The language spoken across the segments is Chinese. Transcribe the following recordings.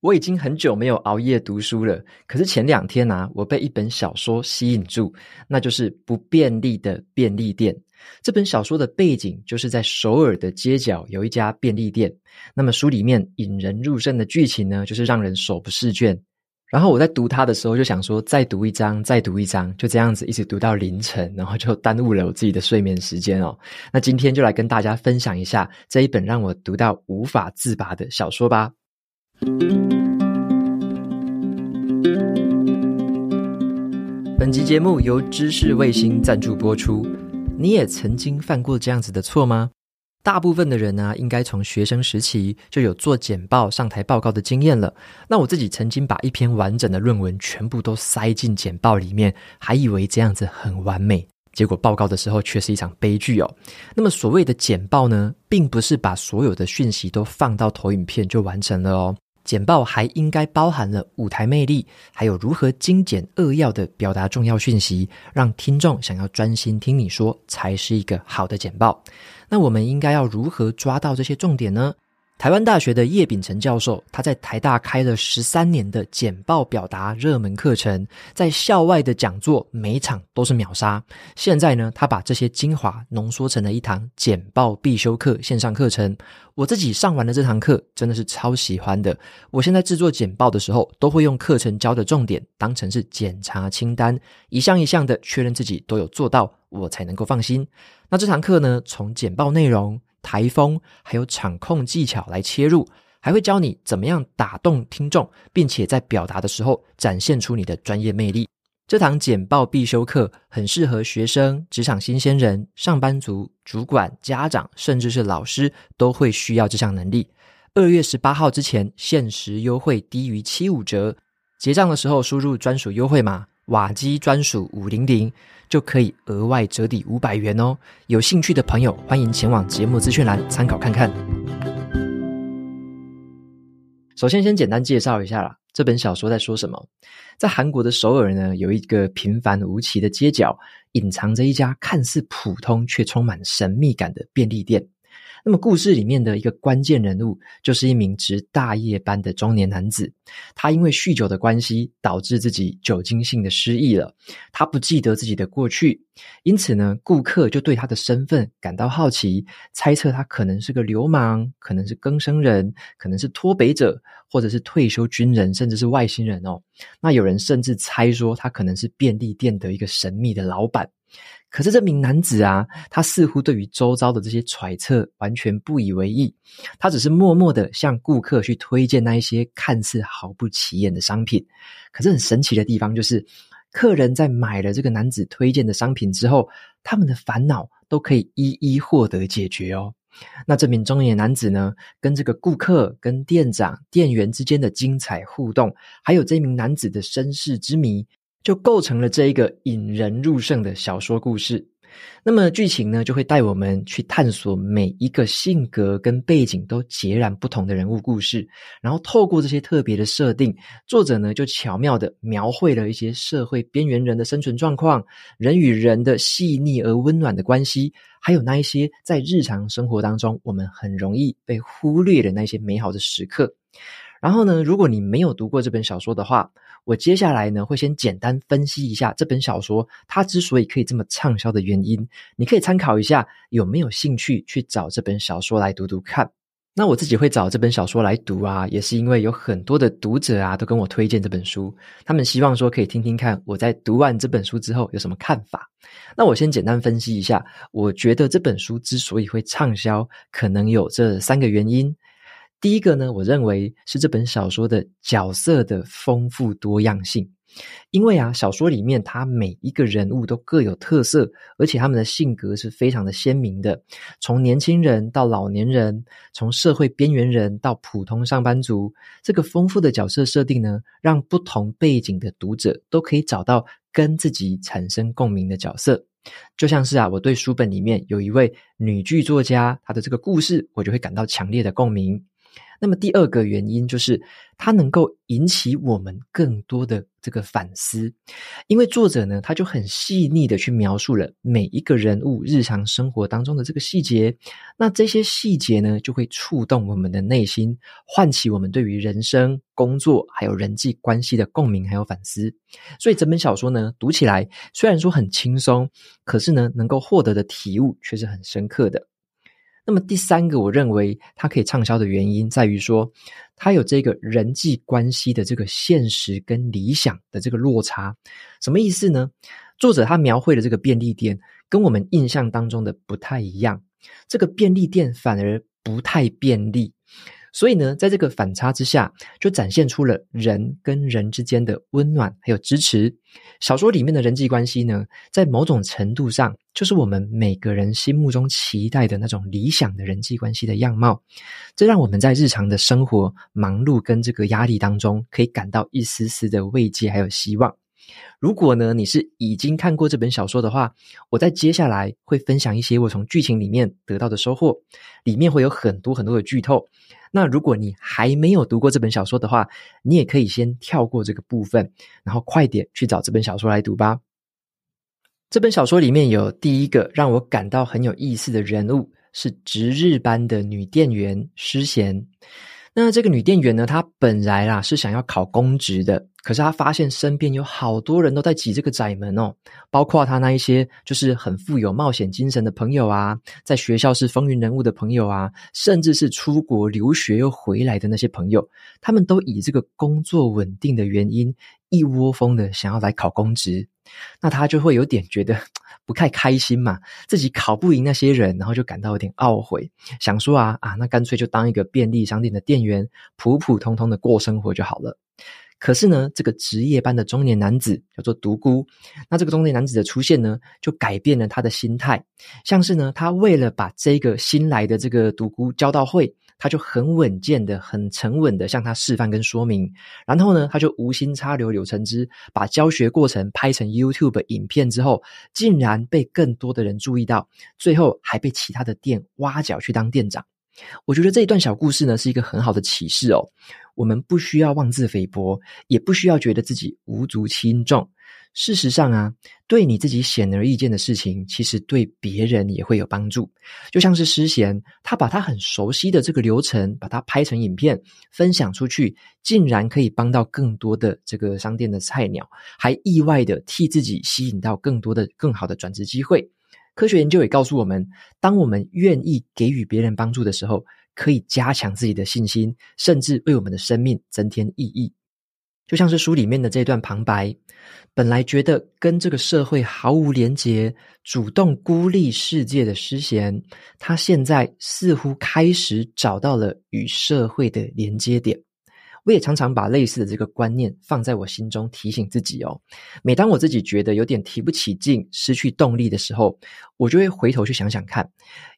我已经很久没有熬夜读书了，可是前两天啊，我被一本小说吸引住，那就是《不便利的便利店》。这本小说的背景就是在首尔的街角有一家便利店。那么书里面引人入胜的剧情呢，就是让人手不释卷。然后我在读它的时候就想说，再读一章，再读一章，就这样子一直读到凌晨，然后就耽误了我自己的睡眠时间哦。那今天就来跟大家分享一下这一本让我读到无法自拔的小说吧。本集节目由知识卫星赞助播出。你也曾经犯过这样子的错吗？大部分的人呢、应该从学生时期就有做简报、上台报告的经验了。那我自己曾经把一篇完整的论文全部都塞进简报里面，还以为这样子很完美，结果报告的时候却是一场悲剧哦。那么所谓的简报呢，并不是把所有的讯息都放到投影片就完成了哦。简报还应该包含了舞台魅力，还有如何精简扼要的表达重要讯息，让听众想要专心听你说，才是一个好的简报。那我们应该要如何抓到这些重点呢？台湾大学的叶秉成教授，他在台大开了十三年的简报表达热门课程，在校外的讲座每一场都是秒杀。现在呢，他把这些精华浓缩成了一堂简报必修课线上课程。我自己上完了这堂课，真的是超喜欢的。我现在制作简报的时候，都会用课程教的重点当成是检查清单，一项一项的确认自己都有做到，我才能够放心。那这堂课呢，从简报内容，台风还有场控技巧来切入，还会教你怎么样打动听众，并且在表达的时候展现出你的专业魅力。这堂简报必修课很适合学生、职场新鲜人、上班族、主管、家长，甚至是老师都会需要这项能力。二月十八号之前限时优惠低于七五折，结账的时候输入专属优惠码。瓦基专属五零零就可以额外折抵五百元哦！有兴趣的朋友欢迎前往节目资讯栏参考看看。首先，先简单介绍一下啦，这本小说在说什么？在韩国的首尔呢，有一个平凡无奇的街角，隐藏着一家看似普通却充满神秘感的便利店。那么故事里面的一个关键人物，就是一名值大夜班的中年男子。他因为酗酒的关系，导致自己酒精性的失忆了。他不记得自己的过去，因此呢，顾客就对他的身份感到好奇，猜测他可能是个流氓，可能是更生人，可能是脱北者，或者是退休军人，甚至是外星人哦。那有人甚至猜说他可能是便利店的一个神秘的老板。可是这名男子啊，他似乎对于周遭的这些揣测完全不以为意，他只是默默的向顾客去推荐那一些看似毫不起眼的商品。可是很神奇的地方就是，客人在买了这个男子推荐的商品之后，他们的烦恼都可以一一获得解决哦。那这名中年男子呢，跟这个顾客、跟店长、店员之间的精彩互动，还有这名男子的身世之谜。就构成了这一个引人入胜的小说故事。那么剧情呢，就会带我们去探索每一个性格跟背景都截然不同的人物故事，然后透过这些特别的设定，作者呢就巧妙地描绘了一些社会边缘人的生存状况，人与人的细腻而温暖的关系，还有那一些在日常生活当中我们很容易被忽略的那些美好的时刻。然后呢，如果你没有读过这本小说的话，我接下来呢会先简单分析一下这本小说它之所以可以这么畅销的原因，你可以参考一下，有没有兴趣去找这本小说来读读看。那我自己会找这本小说来读啊，也是因为有很多的读者啊都跟我推荐这本书，他们希望说可以听听看我在读完这本书之后有什么看法。那我先简单分析一下，我觉得这本书之所以会畅销，可能有这三个原因。第一个呢，我认为是这本小说的角色的丰富多样性，因为啊，小说里面他每一个人物都各有特色，而且他们的性格是非常的鲜明的，从年轻人到老年人，从社会边缘人到普通上班族，这个丰富的角色设定呢，让不同背景的读者都可以找到跟自己产生共鸣的角色，就像是啊，我对书本里面有一位女剧作家，她的这个故事，我就会感到强烈的共鸣。那么第二个原因就是，它能够引起我们更多的这个反思，因为作者呢，他就很细腻的去描述了每一个人物日常生活当中的这个细节，那这些细节呢，就会触动我们的内心，唤起我们对于人生、工作还有人际关系的共鸣还有反思。所以整本小说呢，读起来虽然说很轻松，可是呢，能够获得的体悟却是很深刻的。那么第三个，我认为它可以畅销的原因在于说，它有这个人际关系的这个现实跟理想的这个落差。什么意思呢？作者他描绘的这个便利店跟我们印象当中的不太一样，这个便利店反而不太便利。所以呢，在这个反差之下，就展现出了人跟人之间的温暖还有支持。小说里面的人际关系呢，在某种程度上，就是我们每个人心目中期待的那种理想的人际关系的样貌。这让我们在日常的生活忙碌跟这个压力当中，可以感到一丝丝的慰藉还有希望。如果呢，你是已经看过这本小说的话，我在接下来会分享一些我从剧情里面得到的收获，里面会有很多很多的剧透。那如果你还没有读过这本小说的话，你也可以先跳过这个部分，然后快点去找这本小说来读吧。这本小说里面有第一个让我感到很有意思的人物，是值日班的女店员诗贤。那这个女店员呢，她本来啦是想要考公职的，可是她发现身边有好多人都在挤这个窄门哦，包括她那一些就是很富有冒险精神的朋友啊，在学校是风云人物的朋友啊，甚至是出国留学又回来的那些朋友，他们都以这个工作稳定的原因，一窝蜂的想要来考公职，那他就会有点觉得。不太开心嘛，自己考不赢那些人，然后就感到有点懊悔，想说啊啊，那干脆就当一个便利商店的店员，普普通通的过生活就好了。可是呢，这个值夜班的中年男子叫做独孤，那这个中年男子的出现呢，就改变了他的心态，像是呢，他为了把这个新来的这个独孤教到会。他就很稳健的、很沉稳的向他示范跟说明，然后呢，他就无心插柳柳成枝，把教学过程拍成 YouTube 影片之后，竟然被更多的人注意到，最后还被其他的店挖角去当店长。我觉得这一段小故事呢，是一个很好的启示哦。我们不需要妄自菲薄，也不需要觉得自己无足轻重。事实上啊，对你自己显而易见的事情，其实对别人也会有帮助。就像是诗贤，他把他很熟悉的这个流程，把它拍成影片分享出去，竟然可以帮到更多的这个商店的菜鸟，还意外的替自己吸引到更多的更好的转职机会。科学研究也告诉我们，当我们愿意给予别人帮助的时候，可以加强自己的信心，甚至为我们的生命增添意义。就像是书里面的这段旁白，本来觉得跟这个社会毫无连结、主动孤立世界的诗贤，他现在似乎开始找到了与社会的连接点。我也常常把类似的这个观念放在我心中，提醒自己哦。每当我自己觉得有点提不起劲、失去动力的时候，我就会回头去想想看，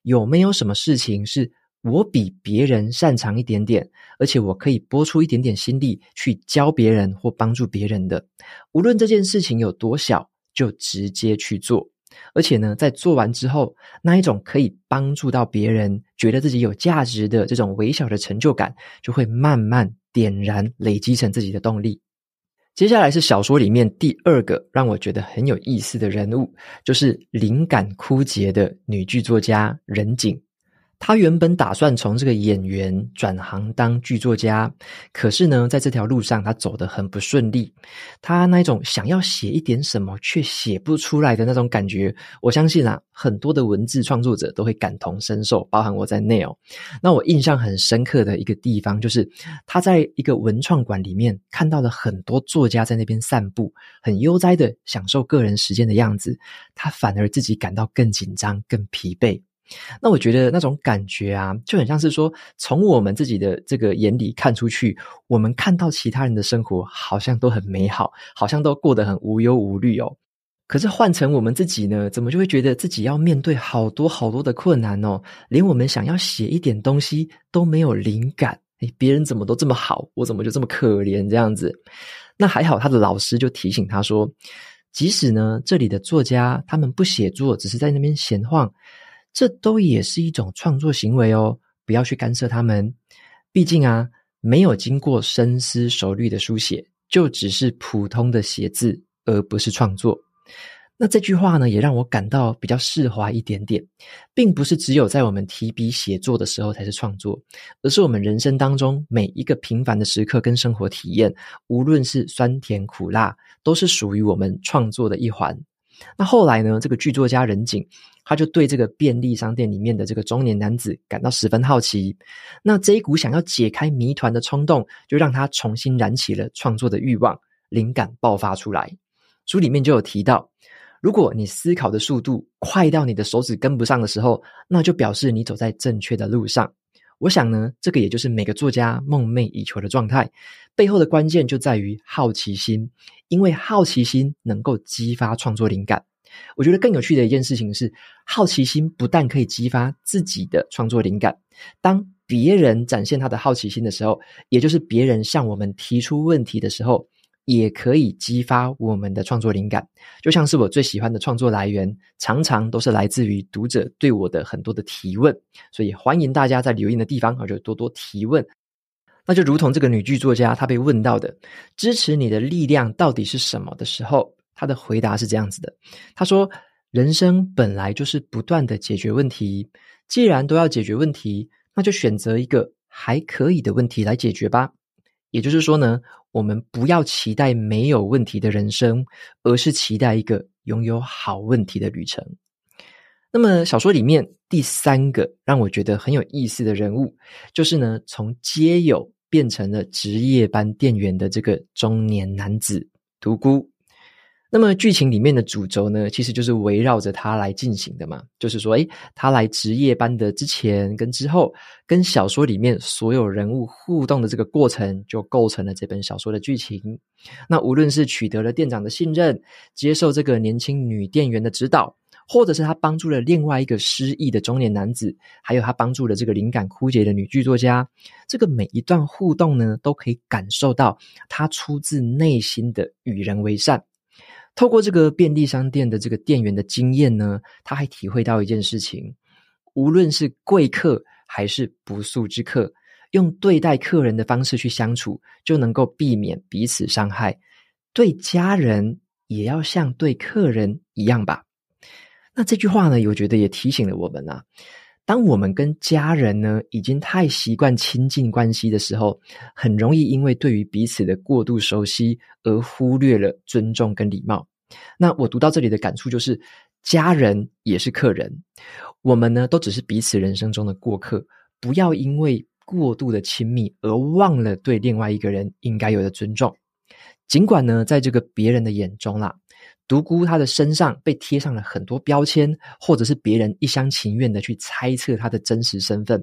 有没有什么事情是。我比别人擅长一点点，而且我可以拨出一点点心力去教别人或帮助别人的。无论这件事情有多小，就直接去做。而且呢，在做完之后，那一种可以帮助到别人、觉得自己有价值的这种微小的成就感，就会慢慢点燃、累积成自己的动力。接下来是小说里面第二个让我觉得很有意思的人物，就是灵感枯竭的女剧作家任景。他原本打算从这个演员转行当剧作家，可是呢，在这条路上他走得很不顺利。他那种想要写一点什么却写不出来的那种感觉，我相信啊，很多的文字创作者都会感同身受，包含我在内哦。那我印象很深刻的一个地方，就是他在一个文创馆里面看到了很多作家在那边散步，很悠哉的享受个人时间的样子，他反而自己感到更紧张、更疲惫。那我觉得那种感觉啊，就很像是说，从我们自己的这个眼里看出去，我们看到其他人的生活好像都很美好，好像都过得很无忧无虑哦。可是换成我们自己呢，怎么就会觉得自己要面对好多好多的困难哦？连我们想要写一点东西都没有灵感，诶，别人怎么都这么好，我怎么就这么可怜这样子？那还好，他的老师就提醒他说，即使呢，这里的作家他们不写作，只是在那边闲晃。这都也是一种创作行为哦，不要去干涉他们。毕竟啊，没有经过深思熟虑的书写，就只是普通的写字，而不是创作。那这句话呢，也让我感到比较释怀一点点，并不是只有在我们提笔写作的时候才是创作，而是我们人生当中每一个平凡的时刻跟生活体验，无论是酸甜苦辣，都是属于我们创作的一环。那后来呢，这个剧作家任景，他就对这个便利商店里面的这个中年男子感到十分好奇。那这一股想要解开谜团的冲动，就让他重新燃起了创作的欲望，灵感爆发出来。书里面就有提到。如果你思考的速度快到你的手指跟不上的时候，那就表示你走在正确的路上。我想呢，这个也就是每个作家梦寐以求的状态。背后的关键就在于好奇心，因为好奇心能够激发创作灵感。我觉得更有趣的一件事情是，好奇心不但可以激发自己的创作灵感，当别人展现他的好奇心的时候，也就是别人向我们提出问题的时候。也可以激发我们的创作灵感，就像是我最喜欢的创作来源，常常都是来自于读者对我的很多的提问。所以欢迎大家在留言的地方，就多多提问。那就如同这个女剧作家她被问到的，支持你的力量到底是什么的时候，她的回答是这样子的：她说，人生本来就是不断的解决问题，既然都要解决问题，那就选择一个还可以的问题来解决吧。也就是说呢，我们不要期待没有问题的人生，而是期待一个拥有好问题的旅程。那么小说里面第三个让我觉得很有意思的人物，就是呢，从街友变成了值夜班店员的这个中年男子独孤。那么剧情里面的主轴呢，其实就是围绕着他来进行的嘛。就是说，诶，他来值夜班的之前跟之后，跟小说里面所有人物互动的这个过程，就构成了这本小说的剧情。那无论是取得了店长的信任，接受这个年轻女店员的指导，或者是他帮助了另外一个失意的中年男子，还有他帮助了这个灵感枯竭的女剧作家，这个每一段互动呢，都可以感受到他出自内心的与人为善。透过这个便利商店的这个店员的经验呢，他还体会到一件事情：无论是贵客还是不速之客，用对待客人的方式去相处，就能够避免彼此伤害。对家人也要像对客人一样吧。那这句话呢，我觉得也提醒了我们啊。当我们跟家人呢，已经太习惯亲近关系的时候，很容易因为对于彼此的过度熟悉而忽略了尊重跟礼貌。那我读到这里的感触就是，家人也是客人，我们呢都只是彼此人生中的过客，不要因为过度的亲密而忘了对另外一个人应该有的尊重。尽管呢，在这个别人的眼中啦。独孤他的身上被贴上了很多标签，或者是别人一厢情愿的去猜测他的真实身份。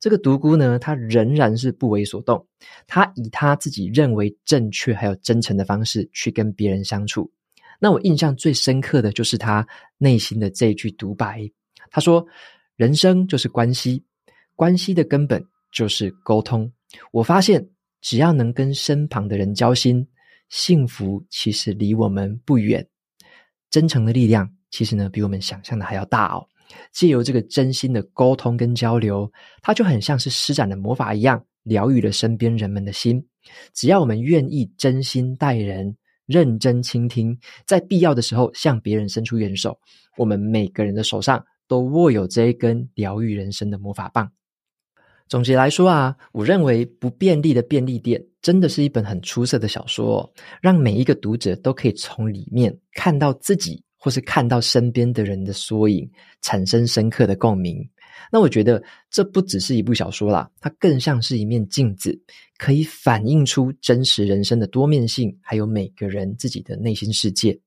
这个独孤呢，他仍然是不为所动，他以他自己认为正确还有真诚的方式去跟别人相处。那我印象最深刻的就是他内心的这句独白，他说：“人生就是关系，关系的根本就是沟通。我发现，只要能跟身旁的人交心，幸福其实离我们不远。”真诚的力量，其实呢，比我们想象的还要大哦。借由这个真心的沟通跟交流，它就很像是施展的魔法一样，疗愈了身边人们的心。只要我们愿意真心待人，认真倾听，在必要的时候向别人伸出援手，我们每个人的手上都握有这一根疗愈人生的魔法棒。总结来说啊，我认为《不便利的便利店》真的是一本很出色的小说哦，让每一个读者都可以从里面看到自己，或是看到身边的人的缩影，产生深刻的共鸣。那我觉得这不只是一部小说啦，它更像是一面镜子，可以反映出真实人生的多面性，还有每个人自己的内心世界。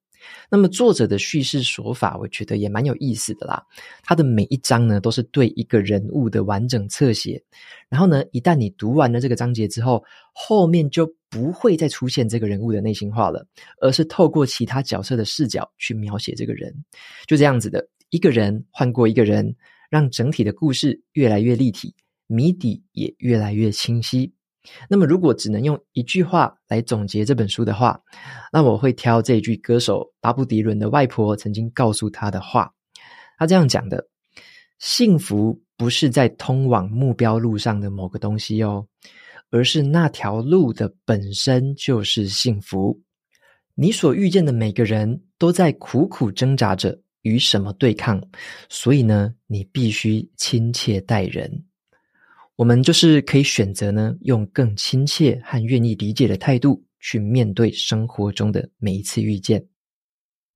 那么作者的叙事手法，我觉得也蛮有意思的啦。他的每一章呢，都是对一个人物的完整侧写。然后呢，一旦你读完了这个章节之后，后面就不会再出现这个人物的内心话了，而是透过其他角色的视角去描写这个人。就这样子的，一个人换过一个人，让整体的故事越来越立体，谜底也越来越清晰。那么，如果只能用一句话来总结这本书的话，那我会挑这一句歌手巴布迪伦的外婆曾经告诉他的话。他这样讲的：“幸福不是在通往目标路上的某个东西哦，而是那条路的本身就是幸福。你所遇见的每个人都在苦苦挣扎着与什么对抗，所以呢，你必须亲切待人。我们就是可以选择呢，用更亲切和愿意理解的态度去面对生活中的每一次遇见。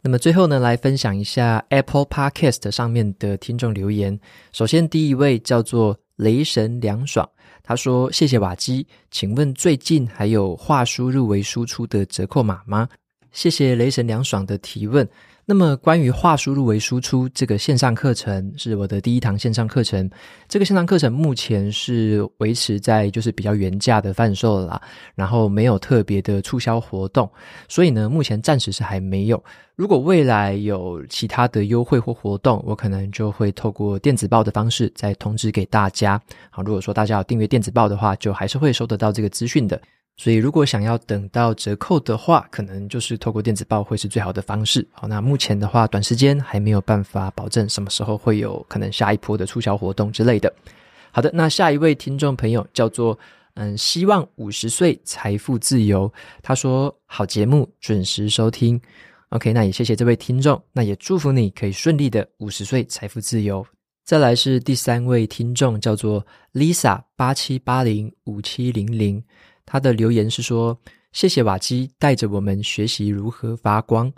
那么最后呢，来分享一下 Apple Podcast 上面的听众留言。首先，第一位叫做雷神凉爽，他说：“谢谢瓦基，请问最近还有话输入为输出的折扣码吗？”谢谢雷神凉爽的提问。那么，关于话输入为输出这个线上课程，是我的第一堂线上课程。这个线上课程目前是维持在就是比较原价的贩售啦，然后没有特别的促销活动，所以呢，目前暂时是还没有。如果未来有其他的优惠或活动，我可能就会透过电子报的方式再通知给大家。好，如果说大家有订阅电子报的话，就还是会收得到这个资讯的。所以，如果想要等到折扣的话，可能就是透过电子报会是最好的方式。好，那目前的话，短时间还没有办法保证什么时候会有可能下一波的促销活动之类的。好的，那下一位听众朋友叫做嗯，希望五十岁财富自由。他说好节目准时收听。OK，那也谢谢这位听众，那也祝福你可以顺利的五十岁财富自由。再来是第三位听众叫做 Lisa 八七八零五七零零。他的留言是说：“谢谢瓦基带着我们学习如何发光。”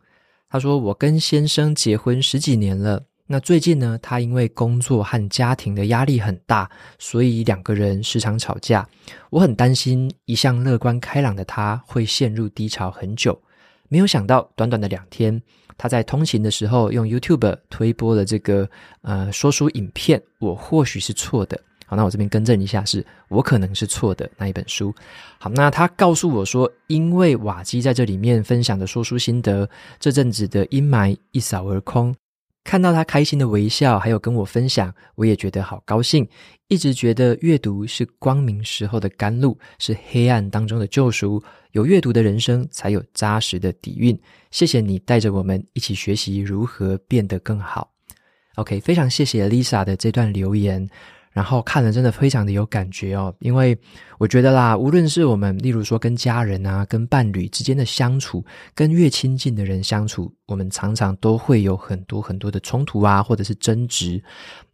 他说：“我跟先生结婚十几年了，那最近呢，他因为工作和家庭的压力很大，所以两个人时常吵架。我很担心一向乐观开朗的他会陷入低潮很久。没有想到，短短的两天，他在通勤的时候用 YouTube 推播了这个呃说书影片。我或许是错的。”好，那我这边更正一下是，我可能是错的那一本书。好，那他告诉我说，因为瓦基在这里面分享的说书心得，这阵子的阴霾一扫而空。看到他开心的微笑，还有跟我分享，我也觉得好高兴。一直觉得阅读是光明时候的甘露，是黑暗当中的救赎。有阅读的人生，才有扎实的底蕴。谢谢你带着我们一起学习如何变得更好。OK，非常谢谢 Lisa 的这段留言。然后看了真的非常的有感觉哦，因为我觉得啦，无论是我们，例如说跟家人啊、跟伴侣之间的相处，跟越亲近的人相处，我们常常都会有很多很多的冲突啊，或者是争执。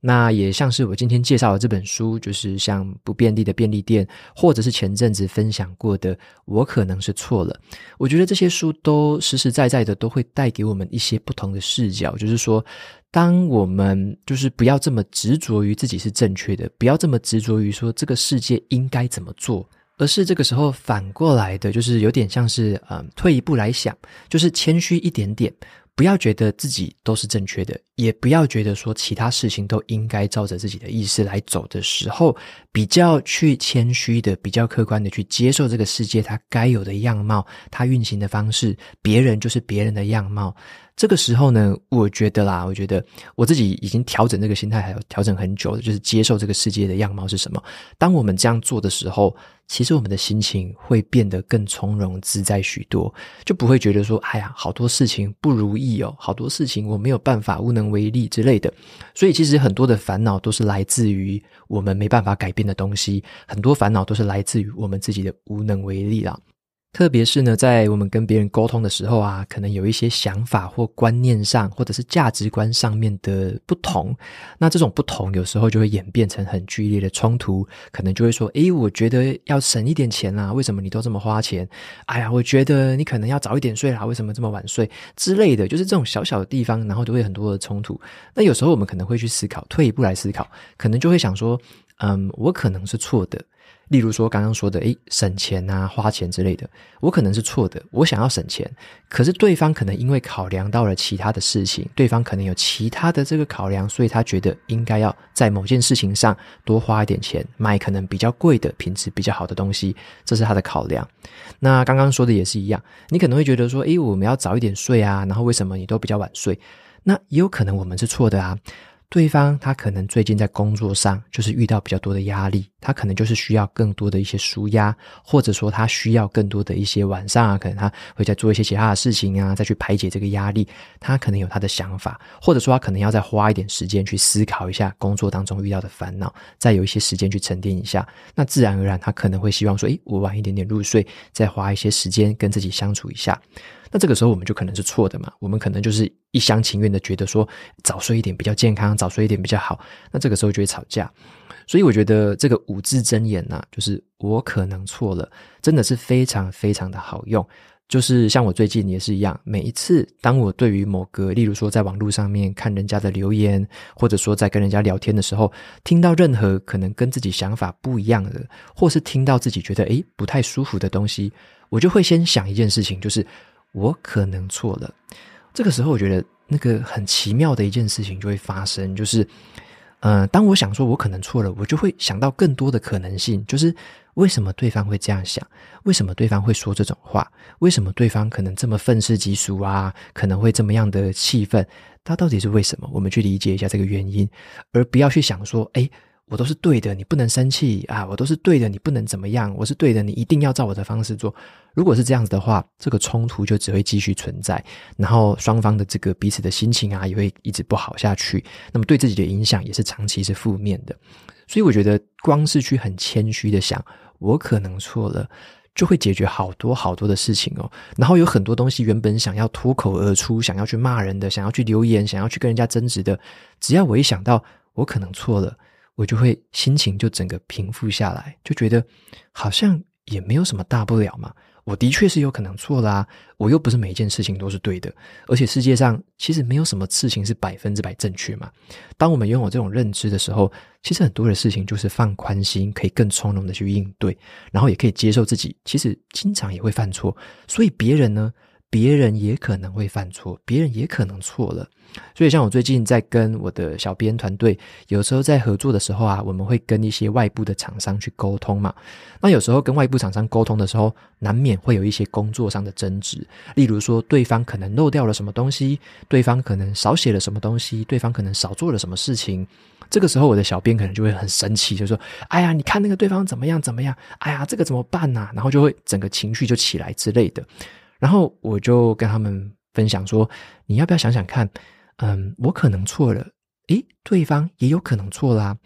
那也像是我今天介绍的这本书，就是像不便利的便利店，或者是前阵子分享过的，我可能是错了。我觉得这些书都实实在在的都会带给我们一些不同的视角，就是说。当我们就是不要这么执着于自己是正确的，不要这么执着于说这个世界应该怎么做，而是这个时候反过来的，就是有点像是嗯，退一步来想，就是谦虚一点点。不要觉得自己都是正确的，也不要觉得说其他事情都应该照着自己的意思来走的时候，比较去谦虚的、比较客观的去接受这个世界它该有的样貌，它运行的方式，别人就是别人的样貌。这个时候呢，我觉得啦，我觉得我自己已经调整这个心态，还有调整很久了，就是接受这个世界的样貌是什么。当我们这样做的时候，其实我们的心情会变得更从容自在许多，就不会觉得说，哎呀，好多事情不如意哦，好多事情我没有办法，无能为力之类的。所以，其实很多的烦恼都是来自于我们没办法改变的东西，很多烦恼都是来自于我们自己的无能为力啦。特别是呢，在我们跟别人沟通的时候啊，可能有一些想法或观念上，或者是价值观上面的不同。那这种不同，有时候就会演变成很剧烈的冲突。可能就会说：“诶，我觉得要省一点钱啦，为什么你都这么花钱？哎呀，我觉得你可能要早一点睡啦，为什么这么晚睡？”之类的，就是这种小小的地方，然后就会很多的冲突。那有时候我们可能会去思考，退一步来思考，可能就会想说：“嗯，我可能是错的。”例如说刚刚说的，诶，省钱啊，花钱之类的，我可能是错的。我想要省钱，可是对方可能因为考量到了其他的事情，对方可能有其他的这个考量，所以他觉得应该要在某件事情上多花一点钱，买可能比较贵的、品质比较好的东西，这是他的考量。那刚刚说的也是一样，你可能会觉得说，诶，我们要早一点睡啊，然后为什么你都比较晚睡？那也有可能我们是错的啊。对方他可能最近在工作上就是遇到比较多的压力，他可能就是需要更多的一些舒压，或者说他需要更多的一些晚上啊，可能他会在做一些其他的事情啊，再去排解这个压力。他可能有他的想法，或者说他可能要再花一点时间去思考一下工作当中遇到的烦恼，再有一些时间去沉淀一下。那自然而然，他可能会希望说：“诶，我晚一点点入睡，再花一些时间跟自己相处一下。”那这个时候我们就可能是错的嘛，我们可能就是一厢情愿的觉得说早睡一点比较健康，早睡一点比较好。那这个时候就会吵架。所以我觉得这个五字真言呐，就是我可能错了，真的是非常非常的好用。就是像我最近也是一样，每一次当我对于某个，例如说在网络上面看人家的留言，或者说在跟人家聊天的时候，听到任何可能跟自己想法不一样的，或是听到自己觉得诶不太舒服的东西，我就会先想一件事情，就是。我可能错了，这个时候我觉得那个很奇妙的一件事情就会发生，就是，呃，当我想说我可能错了，我就会想到更多的可能性，就是为什么对方会这样想？为什么对方会说这种话？为什么对方可能这么愤世嫉俗啊？可能会这么样的气愤？他到底是为什么？我们去理解一下这个原因，而不要去想说，诶我都是对的，你不能生气啊！我都是对的，你不能怎么样？我是对的，你一定要照我的方式做。如果是这样子的话，这个冲突就只会继续存在，然后双方的这个彼此的心情啊，也会一直不好下去。那么对自己的影响也是长期是负面的。所以我觉得，光是去很谦虚的想，我可能错了，就会解决好多好多的事情哦。然后有很多东西原本想要脱口而出，想要去骂人的，想要去留言，想要去跟人家争执的，只要我一想到我可能错了。我就会心情就整个平复下来，就觉得好像也没有什么大不了嘛。我的确是有可能错啦，我又不是每一件事情都是对的，而且世界上其实没有什么事情是百分之百正确嘛。当我们拥有这种认知的时候，其实很多的事情就是放宽心，可以更从容的去应对，然后也可以接受自己其实经常也会犯错，所以别人呢，别人也可能会犯错，别人也可能错了。所以，像我最近在跟我的小编团队，有时候在合作的时候啊，我们会跟一些外部的厂商去沟通嘛。那有时候跟外部厂商沟通的时候，难免会有一些工作上的争执。例如说，对方可能漏掉了什么东西，对方可能少写了什么东西，对方可能少做了什么事情。这个时候，我的小编可能就会很生气，就说：“哎呀，你看那个对方怎么样怎么样？哎呀，这个怎么办呐？”然后就会整个情绪就起来之类的。然后我就跟他们分享说：“你要不要想想看？”嗯，我可能错了，诶，对方也有可能错啦。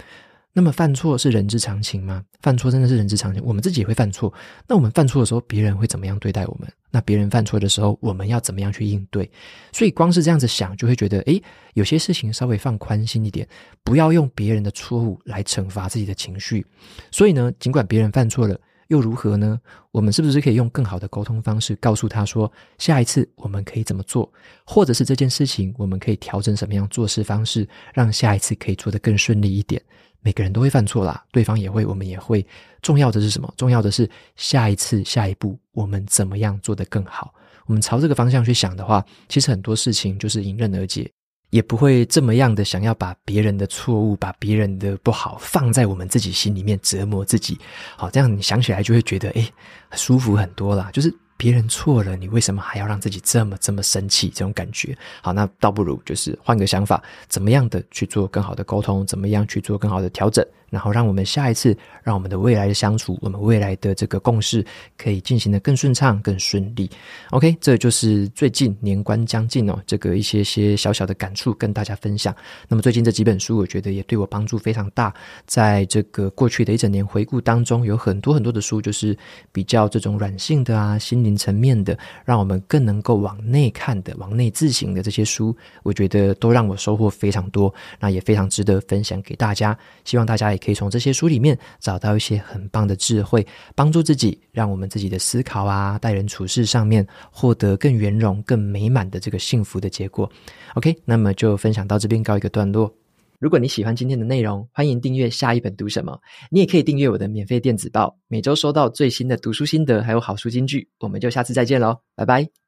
那么犯错是人之常情吗？犯错真的是人之常情，我们自己也会犯错。那我们犯错的时候，别人会怎么样对待我们？那别人犯错的时候，我们要怎么样去应对？所以光是这样子想，就会觉得，诶，有些事情稍微放宽心一点，不要用别人的错误来惩罚自己的情绪。所以呢，尽管别人犯错了。又如何呢？我们是不是可以用更好的沟通方式告诉他说，下一次我们可以怎么做，或者是这件事情我们可以调整什么样做事方式，让下一次可以做得更顺利一点？每个人都会犯错啦，对方也会，我们也会。重要的是什么？重要的是下一次、下一步我们怎么样做得更好？我们朝这个方向去想的话，其实很多事情就是迎刃而解。也不会这么样的想要把别人的错误、把别人的不好放在我们自己心里面折磨自己。好，这样你想起来就会觉得，诶，舒服很多啦。就是。别人错了，你为什么还要让自己这么这么生气？这种感觉，好，那倒不如就是换个想法，怎么样的去做更好的沟通，怎么样去做更好的调整，然后让我们下一次，让我们的未来的相处，我们未来的这个共识可以进行得更顺畅、更顺利。OK，这就是最近年关将近哦，这个一些些小小的感触跟大家分享。那么最近这几本书，我觉得也对我帮助非常大。在这个过去的一整年回顾当中，有很多很多的书，就是比较这种软性的啊，心灵。层面的，让我们更能够往内看的、往内自省的这些书，我觉得都让我收获非常多，那也非常值得分享给大家。希望大家也可以从这些书里面找到一些很棒的智慧，帮助自己，让我们自己的思考啊、待人处事上面获得更圆融、更美满的这个幸福的结果。OK，那么就分享到这边告一个段落。如果你喜欢今天的内容，欢迎订阅下一本读什么。你也可以订阅我的免费电子报，每周收到最新的读书心得，还有好书金句。我们就下次再见喽，拜拜。